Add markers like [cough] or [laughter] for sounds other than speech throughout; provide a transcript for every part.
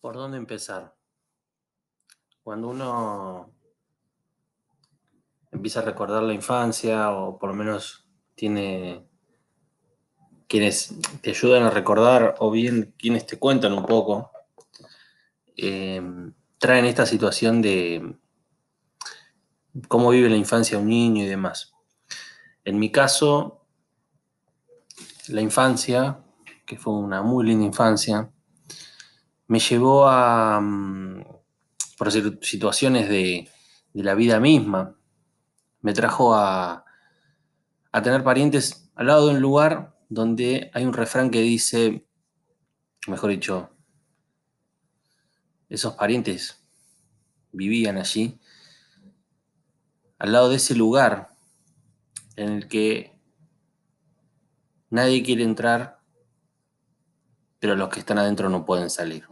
¿Por dónde empezar? Cuando uno empieza a recordar la infancia o por lo menos tiene quienes te ayudan a recordar o bien quienes te cuentan un poco, eh, traen esta situación de cómo vive la infancia un niño y demás. En mi caso, la infancia, que fue una muy linda infancia, me llevó a, mm, por situaciones de, de la vida misma, me trajo a, a tener parientes al lado de un lugar donde hay un refrán que dice, mejor dicho, esos parientes vivían allí, al lado de ese lugar en el que nadie quiere entrar pero los que están adentro no pueden salir.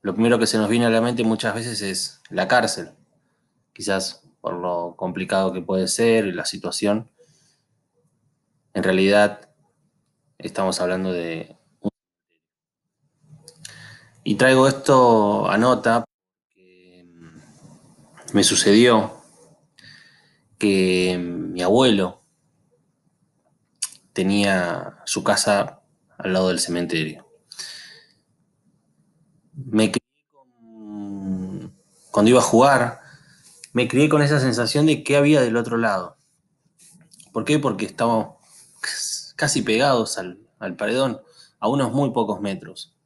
Lo primero que se nos viene a la mente muchas veces es la cárcel, quizás por lo complicado que puede ser y la situación. En realidad estamos hablando de... Y traigo esto a nota porque me sucedió que mi abuelo, tenía su casa al lado del cementerio. Me crié con, cuando iba a jugar, me crié con esa sensación de qué había del otro lado. ¿Por qué? Porque estábamos casi pegados al, al paredón, a unos muy pocos metros.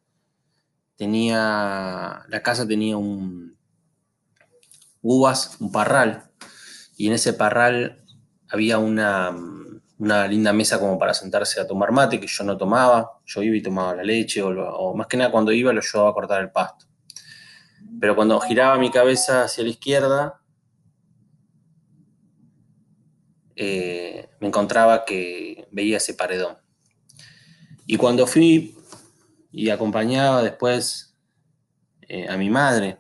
Tenía, la casa tenía un uvas, un parral, y en ese parral había una, una linda mesa como para sentarse a tomar mate, que yo no tomaba, yo iba y tomaba la leche, o, más que nada cuando iba lo llevaba a cortar el pasto. Pero cuando giraba mi cabeza hacia la izquierda, eh, me encontraba que veía ese paredón. Y cuando fui y acompañaba después eh, a mi madre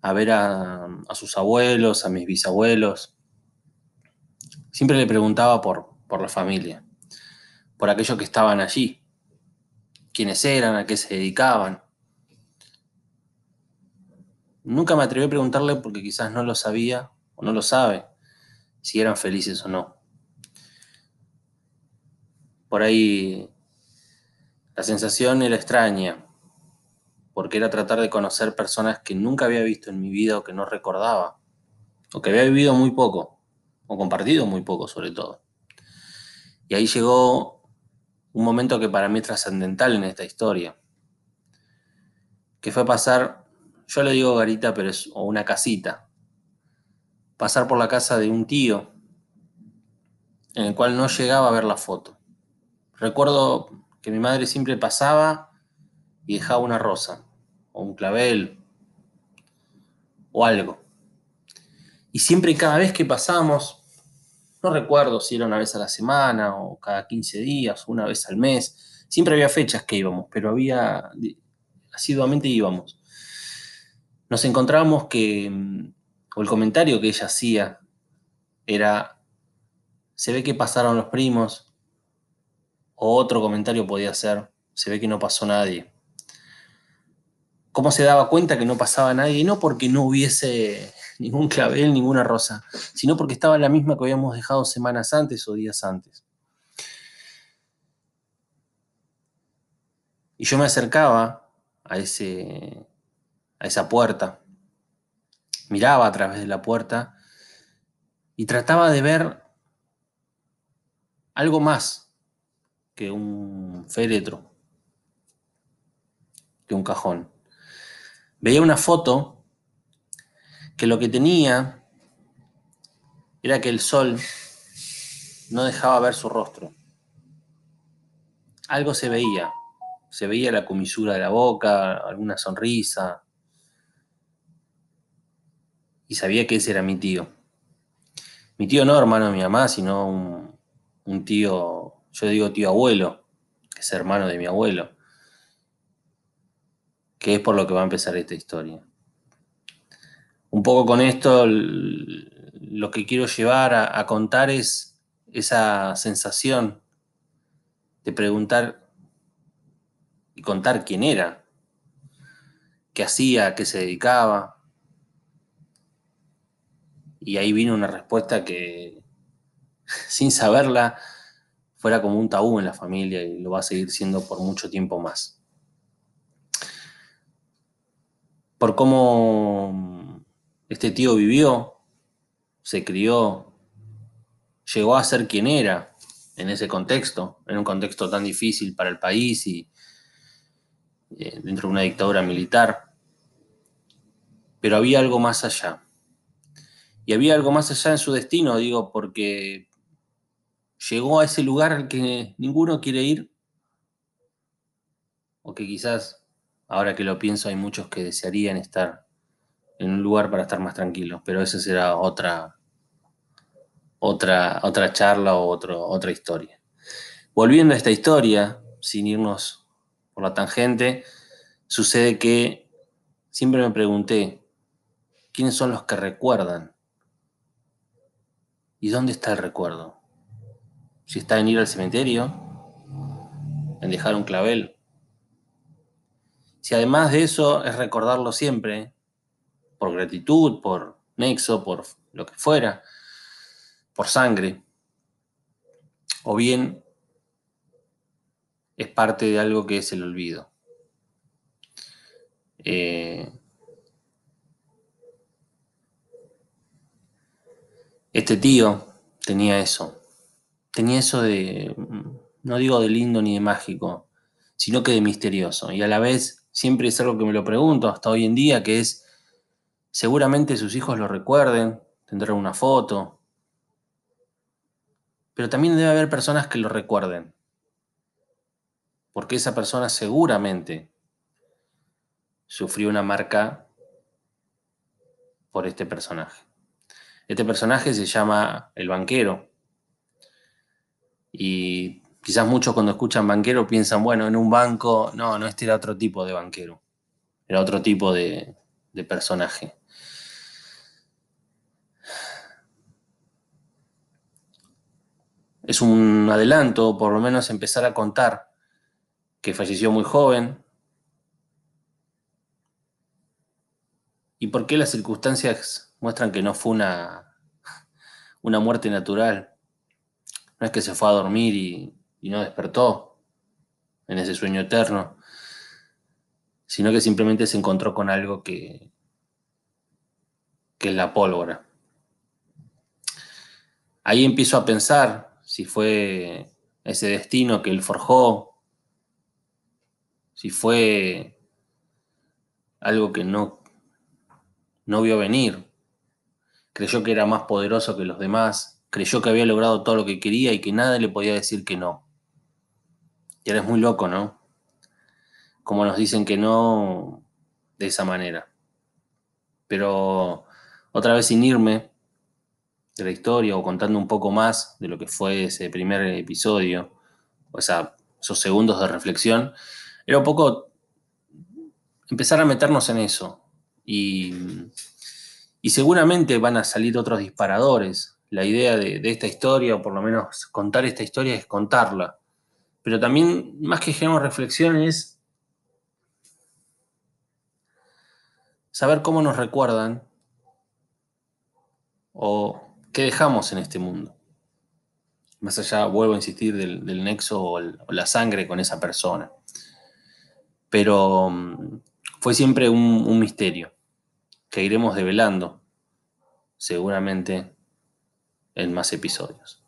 a ver a sus abuelos, a mis bisabuelos, Siempre le preguntaba por, por la familia, por aquellos que estaban allí, quiénes eran, a qué se dedicaban. Nunca me atreví a preguntarle porque quizás no lo sabía o no lo sabe, si eran felices o no. Por ahí la sensación era extraña, porque era tratar de conocer personas que nunca había visto en mi vida o que no recordaba, o que había vivido muy poco o compartido muy poco sobre todo. Y ahí llegó un momento que para mí es trascendental en esta historia, que fue pasar, yo le digo garita, pero es o una casita, pasar por la casa de un tío en el cual no llegaba a ver la foto. Recuerdo que mi madre siempre pasaba y dejaba una rosa, o un clavel, o algo. Y siempre y cada vez que pasamos, no recuerdo si era una vez a la semana o cada 15 días, una vez al mes. Siempre había fechas que íbamos, pero había, asiduamente íbamos. Nos encontrábamos que, mm, o el comentario que ella hacía era, se ve que pasaron los primos, o otro comentario podía ser, se ve que no pasó nadie. ¿Cómo se daba cuenta que no pasaba nadie? No porque no hubiese ningún clavel, ninguna rosa, sino porque estaba la misma que habíamos dejado semanas antes o días antes. Y yo me acercaba a, ese, a esa puerta, miraba a través de la puerta y trataba de ver algo más que un féretro, que un cajón. Veía una foto que lo que tenía era que el sol no dejaba ver su rostro. Algo se veía, se veía la comisura de la boca, alguna sonrisa, y sabía que ese era mi tío. Mi tío no hermano de mi mamá, sino un, un tío, yo digo tío abuelo, que es hermano de mi abuelo, que es por lo que va a empezar esta historia un poco con esto lo que quiero llevar a, contar es esa sensación de preguntar y contar quién era, qué hacía, qué se dedicaba. Y ahí vino una respuesta que, [laughs] sin saberla, fuera como un tabú en la familia y lo va a seguir siendo por mucho tiempo más. Por cómo este tío vivió, se crió, llegó a ser quien era en ese contexto, en un contexto tan difícil para el país y eh, dentro de una dictadura militar. Pero había algo más allá. Y había algo más allá en su destino, digo, porque llegó a ese lugar al que ninguno quiere ir, o que quizás, ahora que lo pienso, hay muchos que desearían estar en un lugar para estar más tranquilos, pero esa será otra, otra, otra charla o otra historia. Volviendo a esta historia, sin irnos por la tangente, sucede que siempre me pregunté, ¿quiénes son los que recuerdan? ¿Y dónde está el recuerdo? Si está en ir al cementerio, en dejar un clavel. Si además de eso es recordarlo siempre, por gratitud, por nexo, por lo que fuera, por sangre, o bien es parte de algo que es el olvido. Eh, este tío tenía eso, tenía eso de, no digo de lindo ni de mágico, sino que de misterioso. Y a la vez siempre es algo que me lo pregunto hasta hoy en día, que es, seguramente sus hijos lo recuerden, tendrán una foto, pero también debe haber personas que lo recuerden. Porque esa persona seguramente sufrió una marca por este personaje. Este personaje se llama el banquero. Y quizás muchos cuando escuchan banquero piensan, bueno, en un banco, no, no, este era otro tipo de banquero. Era otro tipo de, de personaje. Es un adelanto, por lo menos empezar a contar que falleció muy joven y por qué las circunstancias muestran que no fue una, una muerte natural. No es que se fue a dormir y, y no despertó en ese sueño eterno, sino que simplemente se encontró con algo que, que es la pólvora. Ahí empiezo a pensar si fue ese destino que él forjó, si fue algo que no, no vio venir, creyó que era más poderoso que los demás, creyó que había logrado todo lo que quería y que nada le podía decir que no. Y ahora es muy loco, ¿no? Como nos dicen que no de esa manera. Pero otra vez sin irme, de la historia o contando un poco más de lo que fue ese primer episodio, o esos segundos de reflexión, era un poco empezar a meternos en eso. Y, seguramente van a salir otros disparadores. La idea de, de, esta historia, o por lo menos contar esta historia, es contarla. Pero también, más que generar reflexión, es saber cómo nos recuerdan o ¿Qué dejamos en este mundo? Más allá, vuelvo a insistir, del, nexo o, la sangre con esa persona. Pero mm, fue siempre un misterio que iremos develando seguramente en más episodios.